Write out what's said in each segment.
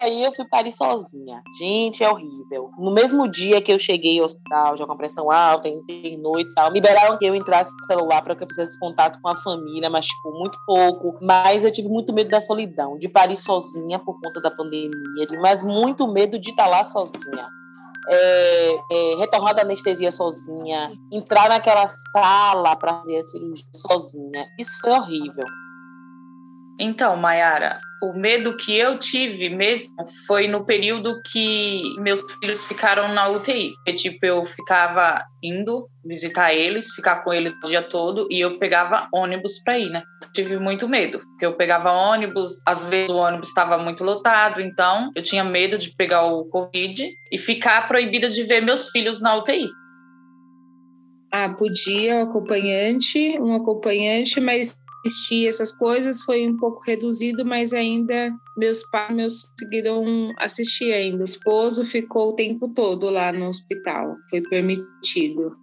aí eu fui parir sozinha. Gente, é horrível. No mesmo dia que eu cheguei ao hospital, já com pressão alta, internou e tal, liberaram que eu entrasse no celular para que eu fizesse contato com a família, mas, tipo, muito pouco. Mas eu tive muito medo da solidão, de parir sozinha por conta da pandemia, mas muito medo de estar lá sozinha. É, é, retornar da anestesia sozinha, entrar naquela sala para fazer a cirurgia sozinha. Isso foi horrível. Então, Mayara, o medo que eu tive mesmo foi no período que meus filhos ficaram na UTI. Porque, tipo, eu ficava indo visitar eles, ficar com eles o dia todo e eu pegava ônibus para ir, né? Tive muito medo, porque eu pegava ônibus, às vezes o ônibus estava muito lotado, então eu tinha medo de pegar o Covid e ficar proibida de ver meus filhos na UTI. Ah, podia um acompanhante, um acompanhante, mas assistir essas coisas foi um pouco reduzido, mas ainda meus pais meus conseguiram assistir ainda. O esposo ficou o tempo todo lá no hospital, foi permitido.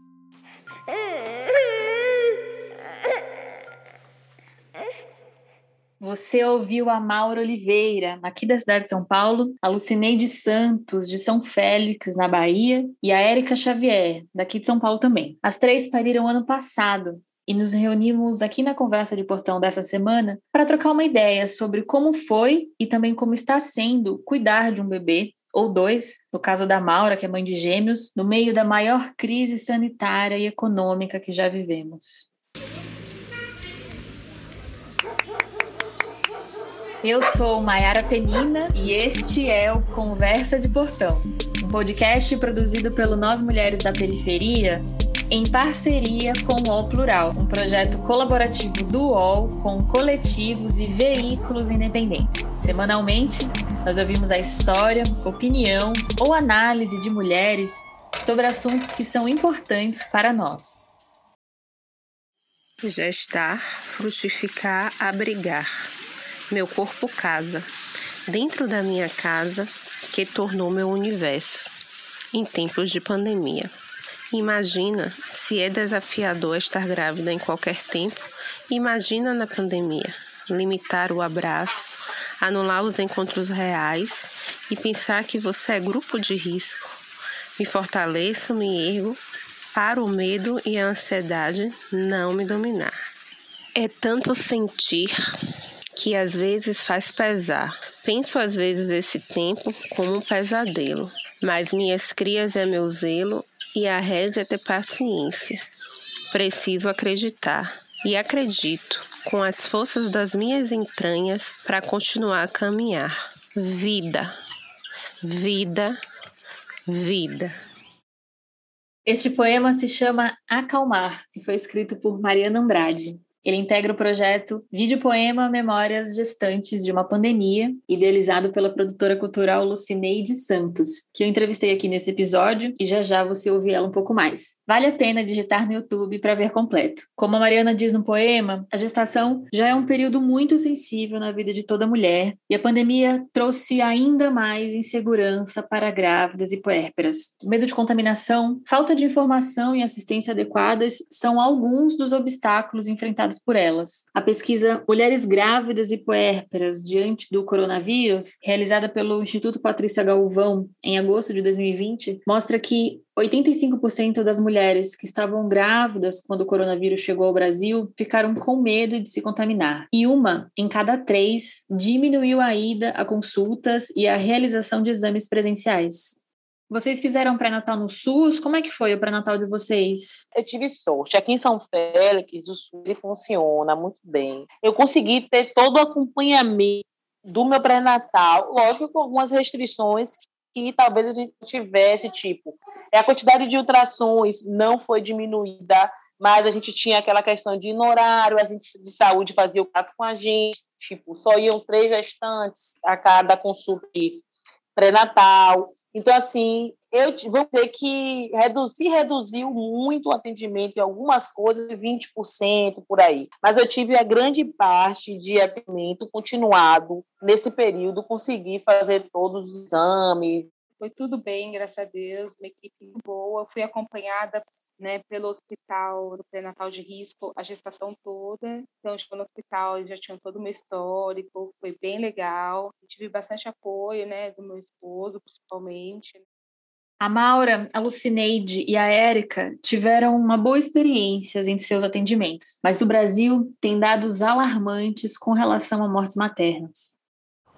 Você ouviu a Maura Oliveira, aqui da cidade de São Paulo, a Lucineide Santos, de São Félix, na Bahia, e a Érica Xavier, daqui de São Paulo também. As três pariram ano passado e nos reunimos aqui na conversa de portão dessa semana para trocar uma ideia sobre como foi e também como está sendo cuidar de um bebê ou dois, no caso da Maura, que é mãe de gêmeos, no meio da maior crise sanitária e econômica que já vivemos. Eu sou Maiara Penina e este é o Conversa de Portão, um podcast produzido pelo Nós Mulheres da Periferia em parceria com o UOL Plural, um projeto colaborativo do UOL com coletivos e veículos independentes. Semanalmente, nós ouvimos a história, opinião ou análise de mulheres sobre assuntos que são importantes para nós. Gestar, frutificar, abrigar. Meu corpo casa. Dentro da minha casa, que tornou meu universo. Em tempos de pandemia. Imagina se é desafiador estar grávida em qualquer tempo. Imagina na pandemia. Limitar o abraço, anular os encontros reais e pensar que você é grupo de risco. Me fortaleço, me ergo para o medo e a ansiedade não me dominar. É tanto sentir que às vezes faz pesar. Penso às vezes esse tempo como um pesadelo, mas minhas crias é meu zelo e a reza é ter paciência. Preciso acreditar e acredito com as forças das minhas entranhas para continuar a caminhar. Vida, vida, vida. Este poema se chama Acalmar e foi escrito por Mariana Andrade. Ele integra o projeto Vídeo Poema Memórias Gestantes de uma Pandemia, idealizado pela produtora cultural Lucineide Santos, que eu entrevistei aqui nesse episódio e já já você ouve ela um pouco mais. Vale a pena digitar no YouTube para ver completo. Como a Mariana diz no poema, a gestação já é um período muito sensível na vida de toda mulher e a pandemia trouxe ainda mais insegurança para grávidas e puérperas. Medo de contaminação, falta de informação e assistência adequadas são alguns dos obstáculos enfrentados por elas. A pesquisa Mulheres Grávidas e Puérperas diante do coronavírus, realizada pelo Instituto Patrícia Galvão em agosto de 2020, mostra que 85% das mulheres que estavam grávidas quando o coronavírus chegou ao Brasil ficaram com medo de se contaminar. E uma em cada três diminuiu a ida a consultas e a realização de exames presenciais. Vocês fizeram pré-natal no SUS? Como é que foi o pré-natal de vocês? Eu tive sorte. Aqui em São Félix, o SUS ele funciona muito bem. Eu consegui ter todo o acompanhamento do meu pré-natal, lógico com algumas restrições que talvez a gente tivesse, tipo, a quantidade de ultrassons não foi diminuída, mas a gente tinha aquela questão de horário, a gente de saúde fazia o contato com a gente, tipo, só iam três gestantes a cada consulta pré-natal. Então, assim, eu vou dizer que reduzir, reduziu muito o atendimento em algumas coisas, 20% por aí. Mas eu tive a grande parte de atendimento continuado nesse período, consegui fazer todos os exames, Foi tudo bem, graças a Deus, uma equipe boa. Fui acompanhada né, pelo hospital do pré-natal de risco a gestação toda. Então, chegou no hospital, eles já tinham todo o meu histórico, foi bem legal. tive bastante apoio né, do meu esposo, principalmente. A Maura, a Lucineide e a Érica tiveram uma boa experiência em seus atendimentos, mas o Brasil tem dados alarmantes com relação a mortes maternas.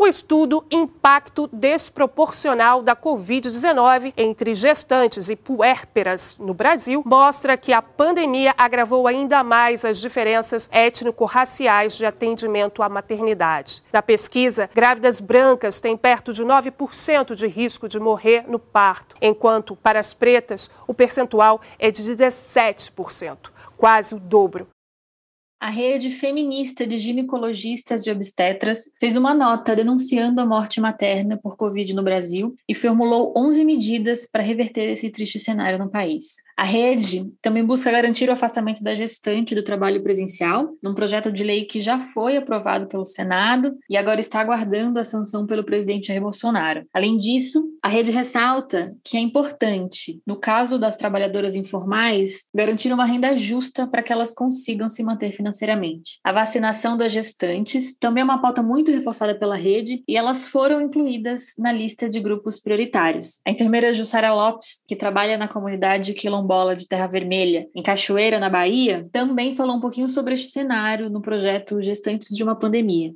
O estudo Impacto Desproporcional da Covid-19 entre gestantes e puérperas no Brasil mostra que a pandemia agravou ainda mais as diferenças étnico-raciais de atendimento à maternidade. Na pesquisa, grávidas brancas têm perto de 9% de risco de morrer no parto, enquanto para as pretas o percentual é de 17%, quase o dobro. A rede feminista de ginecologistas e obstetras fez uma nota denunciando a morte materna por Covid no Brasil e formulou 11 medidas para reverter esse triste cenário no país. A rede também busca garantir o afastamento da gestante do trabalho presencial, num projeto de lei que já foi aprovado pelo Senado e agora está aguardando a sanção pelo presidente Jair Bolsonaro. Além disso, a rede ressalta que é importante, no caso das trabalhadoras informais, garantir uma renda justa para que elas consigam se manter financeiramente. A vacinação das gestantes também é uma pauta muito reforçada pela rede e elas foram incluídas na lista de grupos prioritários. A enfermeira Jussara Lopes, que trabalha na comunidade quilombola de Terra Vermelha, em Cachoeira, na Bahia, também falou um pouquinho sobre este cenário no projeto Gestantes de uma Pandemia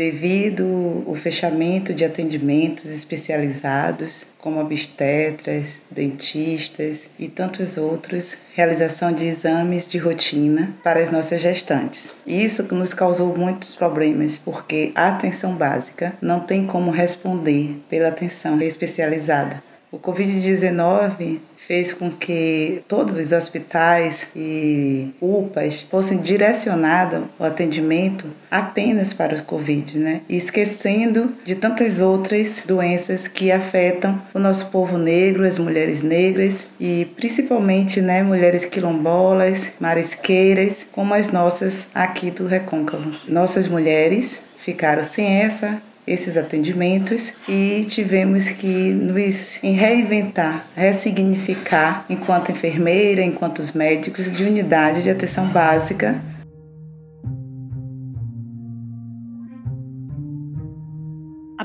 devido ao fechamento de atendimentos especializados, como obstetras, dentistas e tantos outros, realização de exames de rotina para as nossas gestantes. Isso nos causou muitos problemas, porque a atenção básica não tem como responder pela atenção especializada. O Covid-19 fez com que todos os hospitais e UPAs fossem direcionados o atendimento apenas para os Covid, né? esquecendo de tantas outras doenças que afetam o nosso povo negro, as mulheres negras e principalmente né, mulheres quilombolas, marisqueiras, como as nossas aqui do Recôncavo. Nossas mulheres ficaram sem essa esses atendimentos e tivemos que nos reinventar, ressignificar enquanto enfermeira, enquanto os médicos de unidade de atenção básica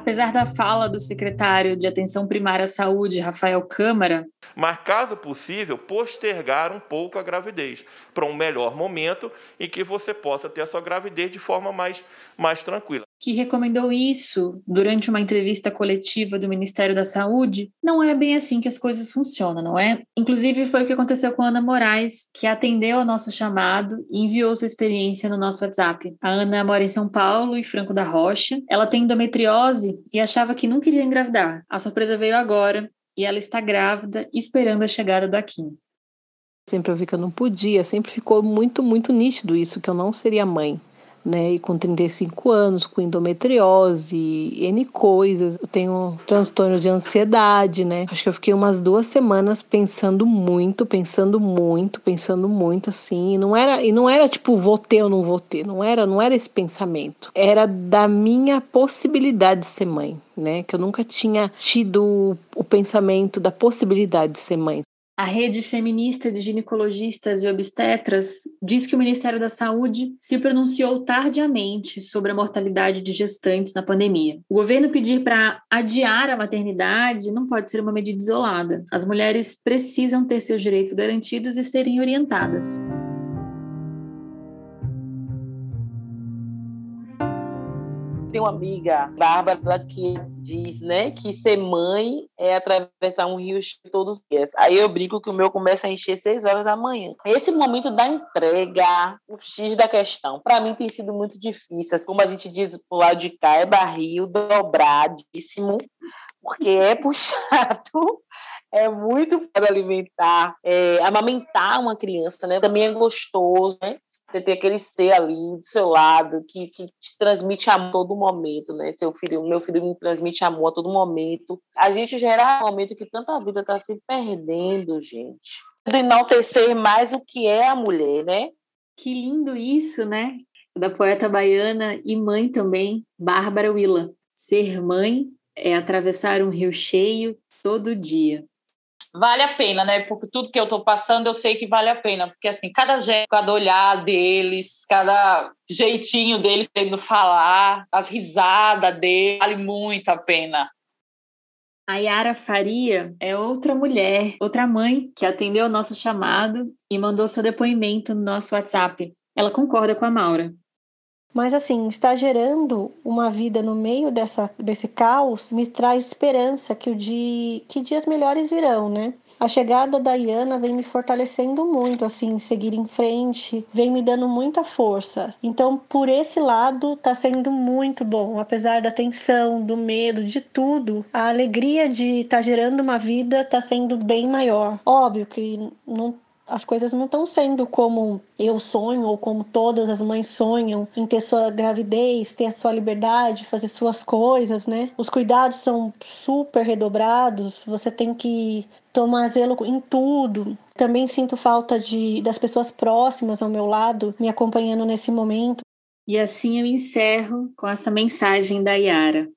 Apesar da fala do secretário de Atenção Primária à Saúde, Rafael Câmara. Mas, caso possível, postergar um pouco a gravidez para um melhor momento em que você possa ter a sua gravidez de forma mais, mais tranquila que recomendou isso durante uma entrevista coletiva do Ministério da Saúde, não é bem assim que as coisas funcionam, não é? Inclusive, foi o que aconteceu com a Ana Moraes, que atendeu ao nosso chamado e enviou sua experiência no nosso WhatsApp. A Ana mora em São Paulo e Franco da Rocha. Ela tem endometriose e achava que não queria engravidar. A surpresa veio agora e ela está grávida, esperando a chegada da Kim. Sempre eu vi que eu não podia, sempre ficou muito, muito nítido isso, que eu não seria mãe né? E com 35 anos, com endometriose, N coisas. Eu tenho transtorno de ansiedade, né? Acho que eu fiquei umas duas semanas pensando muito, pensando muito, pensando muito, assim. E não era, e não era tipo, vou ter ou não vou ter. Não era, não era esse pensamento. Era da minha possibilidade de ser mãe. Né, que eu nunca tinha tido o pensamento da possibilidade de ser mãe. A rede feminista de ginecologistas e obstetras diz que o Ministério da Saúde se pronunciou tardiamente sobre a mortalidade de gestantes na pandemia. O governo pedir para adiar a maternidade não pode ser uma medida isolada. As mulheres precisam ter seus direitos garantidos e serem orientadas. Tenho uma amiga, Bárbara, que diz, né, que ser mãe é atravessar um rio todos os dias. Aí eu brinco que o meu começa a encher seis horas da manhã. Esse momento da entrega, o X da questão, para mim tem sido muito difícil. Como a gente diz pro lado de cá, é barril dobradíssimo, porque é puxado é muito para alimentar, é, amamentar uma criança, né? Também é gostoso, né? Você ter aquele ser ali do seu lado que, que te transmite amor a todo momento, né? Seu filho, meu filho me transmite amor a todo momento. A gente gera um momento que tanta vida está se perdendo, gente. De enaltecer mais o que é a mulher, né? Que lindo isso, né? Da poeta baiana e mãe também, Bárbara Willa. Ser mãe é atravessar um rio cheio todo dia. Vale a pena, né? Porque tudo que eu tô passando, eu sei que vale a pena. Porque, assim, cada jeito, cada olhar deles, cada jeitinho deles tendo falar, as risadas deles, vale muito a pena. A Yara Faria é outra mulher, outra mãe que atendeu o nosso chamado e mandou seu depoimento no nosso WhatsApp. Ela concorda com a Maura. Mas assim, estar gerando uma vida no meio dessa, desse caos me traz esperança que o dia, que dias melhores virão, né? A chegada da Iana vem me fortalecendo muito, assim, seguir em frente, vem me dando muita força. Então, por esse lado, tá sendo muito bom. Apesar da tensão, do medo, de tudo, a alegria de estar tá gerando uma vida tá sendo bem maior. Óbvio que não as coisas não estão sendo como eu sonho ou como todas as mães sonham em ter sua gravidez, ter a sua liberdade, fazer suas coisas, né? Os cuidados são super redobrados, você tem que tomar zelo em tudo. Também sinto falta de das pessoas próximas ao meu lado me acompanhando nesse momento. E assim eu encerro com essa mensagem da Yara.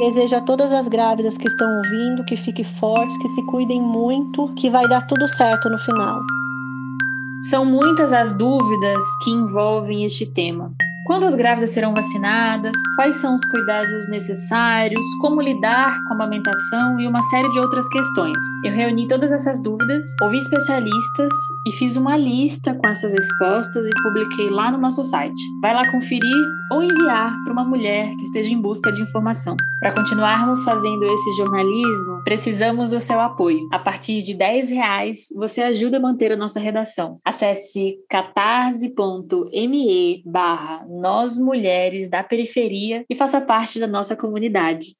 Desejo a todas as grávidas que estão ouvindo que fiquem fortes, que se cuidem muito, que vai dar tudo certo no final. São muitas as dúvidas que envolvem este tema. Quando as grávidas serão vacinadas? Quais são os cuidados necessários? Como lidar com a amamentação e uma série de outras questões. Eu reuni todas essas dúvidas, ouvi especialistas e fiz uma lista com essas respostas e publiquei lá no nosso site. Vai lá conferir ou enviar para uma mulher que esteja em busca de informação. Para continuarmos fazendo esse jornalismo, precisamos do seu apoio. A partir de 10 reais, você ajuda a manter a nossa redação. Acesse catarse.me barra nós mulheres da periferia e faça parte da nossa comunidade.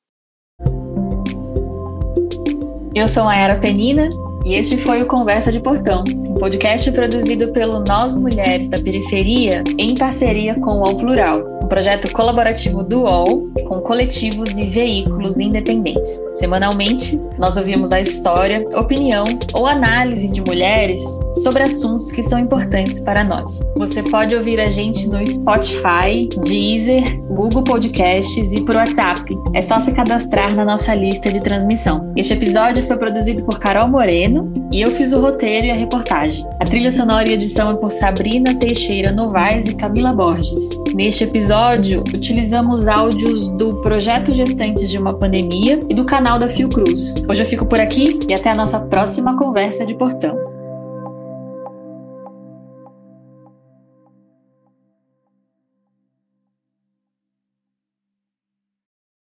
Eu sou Mayara Penina e este foi o Conversa de Portão, um podcast produzido pelo Nós Mulheres da Periferia em parceria com o UOL Plural, um projeto colaborativo do UOL com coletivos e veículos independentes. Semanalmente, nós ouvimos a história, opinião ou análise de mulheres sobre assuntos que são importantes para nós. Você pode ouvir a gente no Spotify, Deezer, Google Podcasts e por WhatsApp. É só se cadastrar na nossa lista de transmissão. Este episódio foi produzido por Carol Moreno e eu fiz o roteiro e a reportagem. A trilha sonora e edição é por Sabrina Teixeira Novaes e Camila Borges. Neste episódio, utilizamos áudios do Projeto Gestantes de uma Pandemia e do canal da Fiocruz. Hoje eu fico por aqui e até a nossa próxima conversa de portão.